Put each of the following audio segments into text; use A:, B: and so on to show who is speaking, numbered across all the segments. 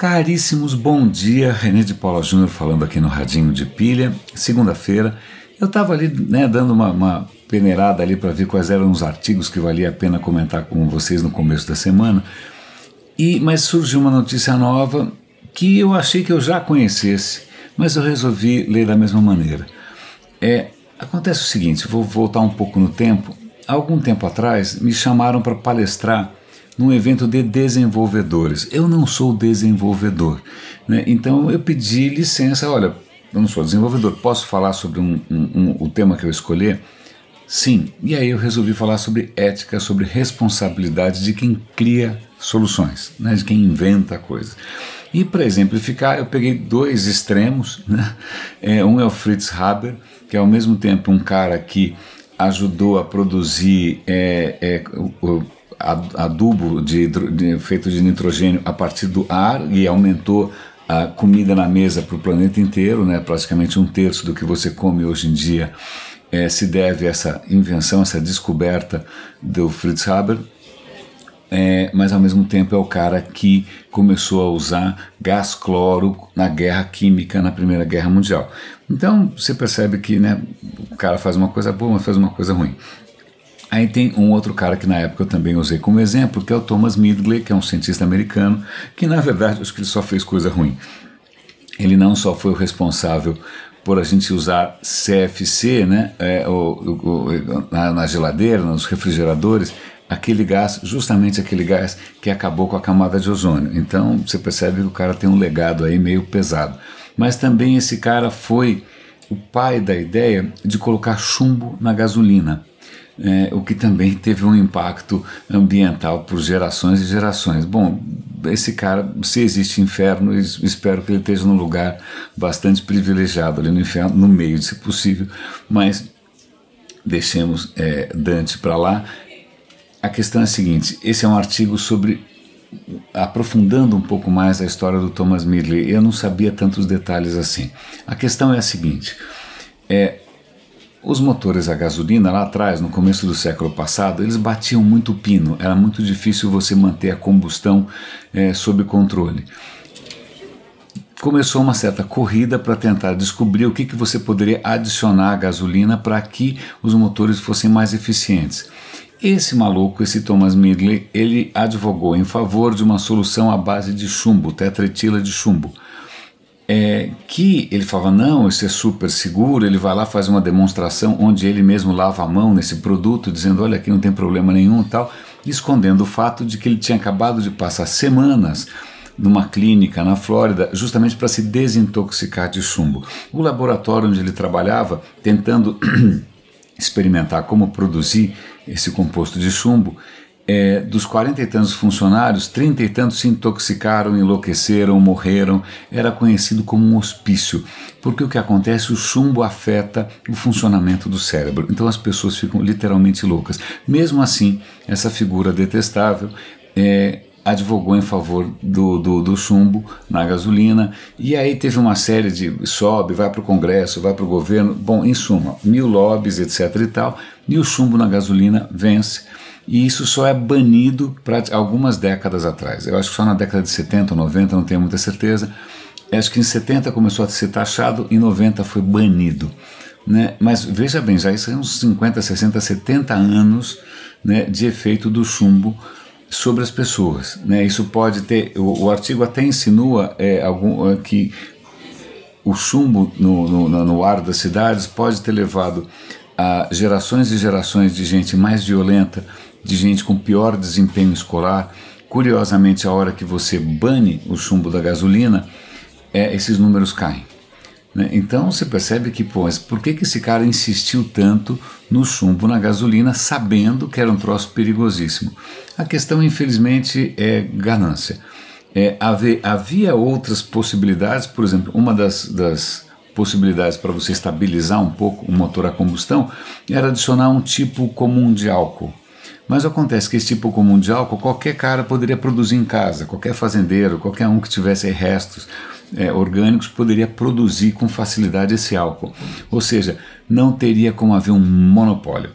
A: Caríssimos, bom dia. René de Paula Júnior falando aqui no Radinho de Pilha. Segunda-feira, eu estava ali né, dando uma, uma peneirada ali para ver quais eram os artigos que valia a pena comentar com vocês no começo da semana. E mas surgiu uma notícia nova que eu achei que eu já conhecesse, mas eu resolvi ler da mesma maneira. É, acontece o seguinte, vou voltar um pouco no tempo. Algum tempo atrás me chamaram para palestrar num evento de desenvolvedores. Eu não sou desenvolvedor, né? então eu pedi licença. Olha, eu não sou desenvolvedor, posso falar sobre um, um, um, o tema que eu escolher? Sim, e aí eu resolvi falar sobre ética, sobre responsabilidade de quem cria soluções, né? de quem inventa coisas. E para exemplificar, eu peguei dois extremos. Né? É, um é o Fritz Haber, que é ao mesmo tempo um cara que ajudou a produzir é, é, o, adubo de, de, feito de nitrogênio a partir do ar e aumentou a comida na mesa para o planeta inteiro, né? praticamente um terço do que você come hoje em dia é, se deve a essa invenção, essa descoberta do Fritz Haber. É, mas ao mesmo tempo é o cara que começou a usar gás cloro na guerra química na Primeira Guerra Mundial. Então você percebe que né, o cara faz uma coisa boa, mas faz uma coisa ruim. Aí tem um outro cara que na época eu também usei como exemplo, que é o Thomas Midgley, que é um cientista americano, que na verdade acho que ele só fez coisa ruim. Ele não só foi o responsável por a gente usar CFC né, é, o, o, na, na geladeira, nos refrigeradores, aquele gás, justamente aquele gás que acabou com a camada de ozônio. Então você percebe que o cara tem um legado aí meio pesado. Mas também esse cara foi o pai da ideia de colocar chumbo na gasolina é, o que também teve um impacto ambiental por gerações e gerações. Bom, esse cara, se existe inferno, espero que ele esteja num lugar bastante privilegiado ali no inferno, no meio, se possível, mas deixemos é, Dante para lá. A questão é a seguinte: esse é um artigo sobre aprofundando um pouco mais a história do Thomas Midley. Eu não sabia tantos detalhes assim. A questão é a seguinte: é, os motores a gasolina lá atrás, no começo do século passado, eles batiam muito pino, era muito difícil você manter a combustão é, sob controle. Começou uma certa corrida para tentar descobrir o que, que você poderia adicionar à gasolina para que os motores fossem mais eficientes. Esse maluco, esse Thomas Midley, ele advogou em favor de uma solução à base de chumbo, tetretila de chumbo é, que ele falava, não, isso é super seguro, ele vai lá, faz uma demonstração onde ele mesmo lava a mão nesse produto, dizendo, olha, aqui não tem problema nenhum tal, escondendo o fato de que ele tinha acabado de passar semanas numa clínica na Flórida, justamente para se desintoxicar de chumbo. O laboratório onde ele trabalhava, tentando experimentar como produzir esse composto de chumbo, é, dos quarenta e tantos funcionários, trinta e tantos se intoxicaram, enlouqueceram, morreram. Era conhecido como um hospício, porque o que acontece, o chumbo afeta o funcionamento do cérebro. Então as pessoas ficam literalmente loucas. Mesmo assim, essa figura detestável é, advogou em favor do, do, do, chumbo na gasolina e aí teve uma série de sobe, vai para o Congresso, vai para o governo, bom, em suma, mil lobbies, etc e tal, e o chumbo na gasolina vence e isso só é banido para algumas décadas atrás. Eu acho que só na década de 70 ou 90, não tenho muita certeza. Eu acho que em 70 começou a ser taxado, em 90 foi banido. Né? Mas veja bem, já são uns 50, 60, 70 anos né, de efeito do chumbo sobre as pessoas. Né? Isso pode ter. O, o artigo até insinua é, algum, é, que o chumbo no, no, no ar das cidades pode ter levado a gerações e gerações de gente mais violenta, de gente com pior desempenho escolar. Curiosamente, a hora que você bane o chumbo da gasolina, é, esses números caem. Né? Então você percebe que, pô, por que, que esse cara insistiu tanto no chumbo na gasolina, sabendo que era um troço perigosíssimo? A questão, infelizmente, é ganância. É, havia, havia outras possibilidades, por exemplo, uma das, das possibilidades para você estabilizar um pouco o motor a combustão era adicionar um tipo comum de álcool. Mas acontece que esse tipo comum de álcool qualquer cara poderia produzir em casa, qualquer fazendeiro, qualquer um que tivesse restos é, orgânicos poderia produzir com facilidade esse álcool. Ou seja, não teria como haver um monopólio.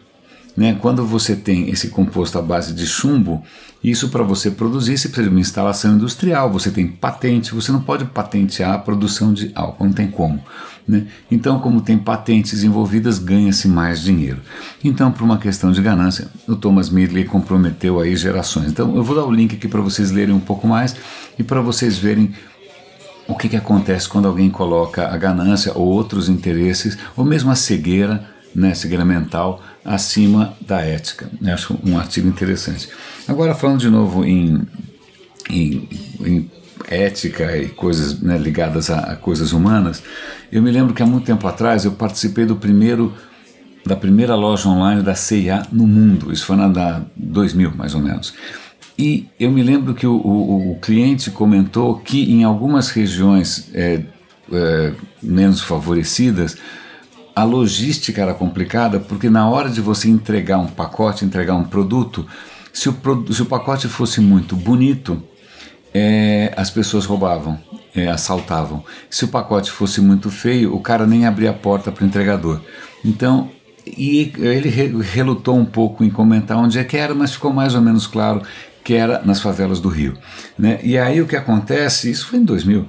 A: Né? Quando você tem esse composto à base de chumbo Isso para você produzir, você precisa de uma instalação industrial, você tem patente, você não pode patentear a produção de álcool, não tem como. Né? Então, como tem patentes envolvidas, ganha-se mais dinheiro. Então, por uma questão de ganância, o Thomas Midley comprometeu aí gerações. Então, eu vou dar o link aqui para vocês lerem um pouco mais e para vocês verem o que, que acontece quando alguém coloca a ganância ou outros interesses, ou mesmo a cegueira, né, cegueira mental, acima da ética. Eu acho um artigo interessante. Agora, falando de novo em, em, em ética e coisas né, ligadas a, a, coisas humanas, eu me lembro que há muito tempo atrás eu participei do primeiro da primeira loja online da CIA no mundo. Isso foi na da 2000, mais ou menos. E eu me lembro que o, o, o cliente comentou que em algumas regiões é, é, menos favorecidas, a logística era complicada porque na hora de você entregar um pacote, entregar um produto, se o, se o pacote fosse muito bonito, é, as pessoas roubavam, é, assaltavam. Se o pacote fosse muito feio, o cara nem abria a porta para o entregador. Então, e ele relutou um pouco em comentar onde é que era, mas ficou mais ou menos claro que era nas favelas do Rio. Né? E aí o que acontece, isso foi em 2000,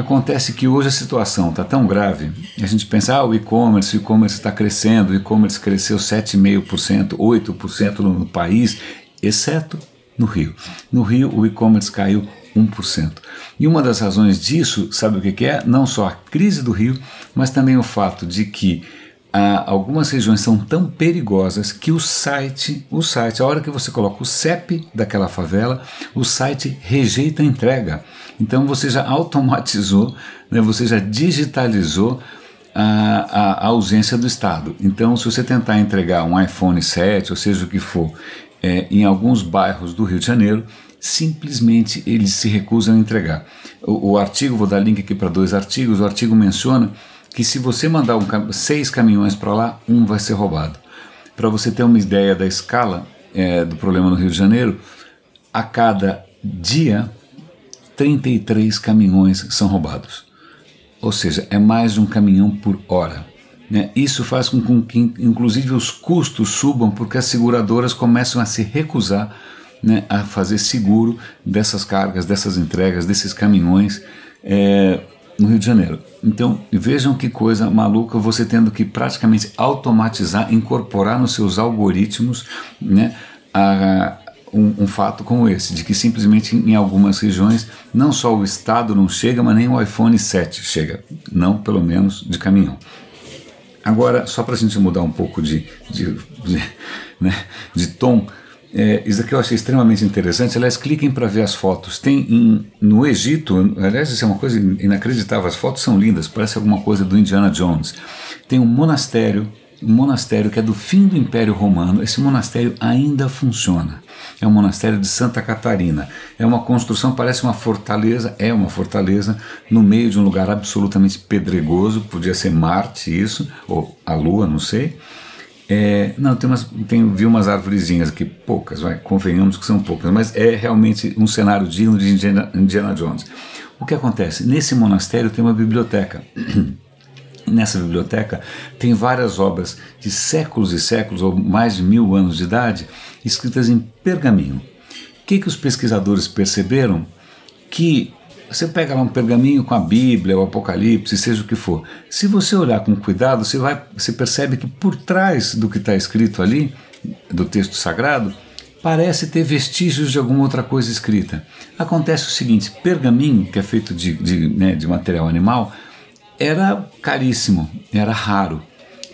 A: acontece que hoje a situação está tão grave, a gente pensa, ah, o e-commerce, o e-commerce está crescendo, o e-commerce cresceu 7,5%, 8% no, no país, exceto no Rio. No Rio o e-commerce caiu 1%. E uma das razões disso, sabe o que é? Não só a crise do Rio, mas também o fato de que ah, algumas regiões são tão perigosas que o site, o site, a hora que você coloca o CEP daquela favela, o site rejeita a entrega. Então você já automatizou, né, você já digitalizou a, a, ausência do Estado. Então, se você tentar entregar um iPhone 7, ou seja o que for, é, em alguns bairros do Rio de Janeiro, simplesmente eles se recusam a entregar. O, o artigo, vou dar link aqui para dois artigos, o artigo menciona que se você mandar um, seis caminhões para lá, um vai ser roubado. Para você ter uma ideia da escala é, do problema no Rio de Janeiro, a cada dia 33 caminhões são roubados. Ou seja, é mais de um caminhão por hora. Né? Isso faz com que, inclusive, os custos subam porque as seguradoras começam a se recusar né, a fazer seguro dessas cargas, dessas entregas, desses caminhões. É, no Rio de Janeiro. Então vejam que coisa maluca você tendo que praticamente automatizar, incorporar nos seus algoritmos né, a, um, um, fato como esse, de que simplesmente em algumas regiões não só o Estado não chega, mas nem o iPhone 7 chega, não pelo menos de caminhão. Agora, só para a gente mudar um pouco de, de, de, né, de tom, é, isso aqui eu achei extremamente interessante. Aliás, cliquem para ver as fotos. Tem em, no Egito, aliás, isso é uma coisa inacreditável. As fotos são lindas, parece alguma coisa do Indiana Jones. Tem um monastério, monastério que é do fim do Império Romano. Esse monastério ainda funciona. É o monastério de Santa Catarina. É uma construção, parece uma fortaleza, é uma fortaleza no meio de um lugar absolutamente pedregoso. Podia ser Marte, isso, ou a Lua, não sei é, não, tem umas, tem, vi umas árvorezinhas aqui, poucas, vai, convenhamos que são poucas, mas é realmente um cenário digno de Indiana, Indiana Jones. O que acontece? Nesse monastério tem uma biblioteca. Nessa biblioteca tem várias obras de séculos e séculos, ou mais de mil anos de idade, escritas em pergaminho. O que, que os pesquisadores perceberam? Que você pega lá um pergaminho com a Bíblia, o Apocalipse, seja o que for. Se você olhar com cuidado, você, vai, você percebe que por trás do que está escrito ali, do texto sagrado, parece ter vestígios de alguma outra coisa escrita. Acontece o seguinte: pergaminho, que é feito de, de, né, de material animal, era caríssimo, era raro.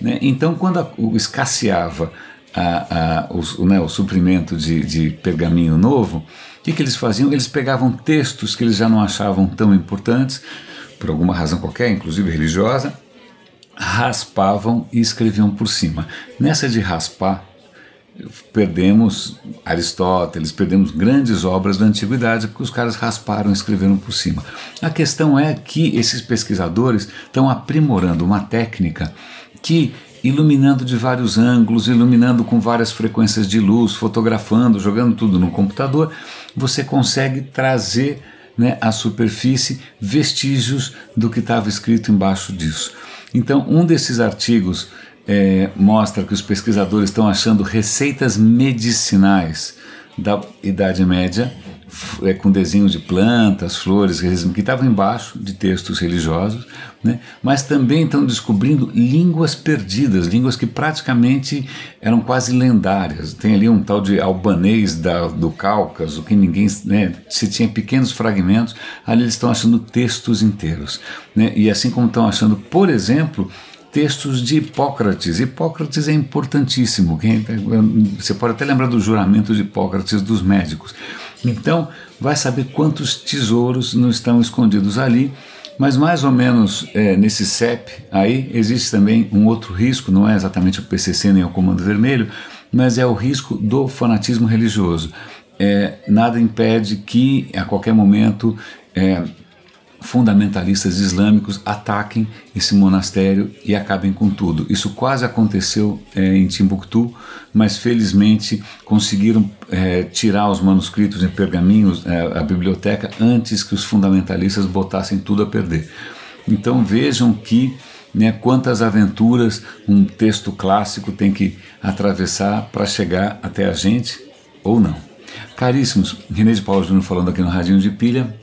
A: Né? Então, quando a, o escasseava a, a, o, né, o suprimento de, de pergaminho novo, o que, que eles faziam? Eles pegavam textos que eles já não achavam tão importantes, por alguma razão qualquer, inclusive religiosa, raspavam e escreviam por cima. Nessa de raspar, perdemos Aristóteles, perdemos grandes obras da antiguidade porque os caras rasparam e escreveram por cima. A questão é que esses pesquisadores estão aprimorando uma técnica que iluminando de vários ângulos, iluminando com várias frequências de luz, fotografando, jogando tudo no computador, você consegue trazer né, à superfície vestígios do que estava escrito embaixo disso. Então, um desses artigos é, mostra que os pesquisadores estão achando receitas medicinais da Idade Média é, com desenhos de plantas, flores, que estavam embaixo de textos religiosos, né? mas também estão descobrindo línguas perdidas, línguas que praticamente eram quase lendárias. Tem ali um tal de albanês da, do Cáucaso, que ninguém. Né? se tinha pequenos fragmentos, ali eles estão achando textos inteiros. Né? E assim como estão achando, por exemplo, textos de Hipócrates. Hipócrates é importantíssimo. Você pode até lembrar do juramento de Hipócrates dos médicos. Então, vai saber quantos tesouros não estão escondidos ali. Mas mais ou menos é, nesse CEP aí existe também um outro risco, não é exatamente o PCC nem o Comando Vermelho, mas é o risco do fanatismo religioso. É, nada impede que a qualquer momento é, fundamentalistas islâmicos ataquem esse monastério e acabem com tudo. Isso quase aconteceu é, em Timbuktu, mas felizmente conseguiram é, tirar os manuscritos em pergaminhos, é, a biblioteca, antes que os fundamentalistas botassem tudo a perder. Então vejam que né, quantas aventuras um texto clássico tem que atravessar para chegar até a gente ou não. Caríssimos, René de Paulo Júnior falando aqui no Radinho de Pilha.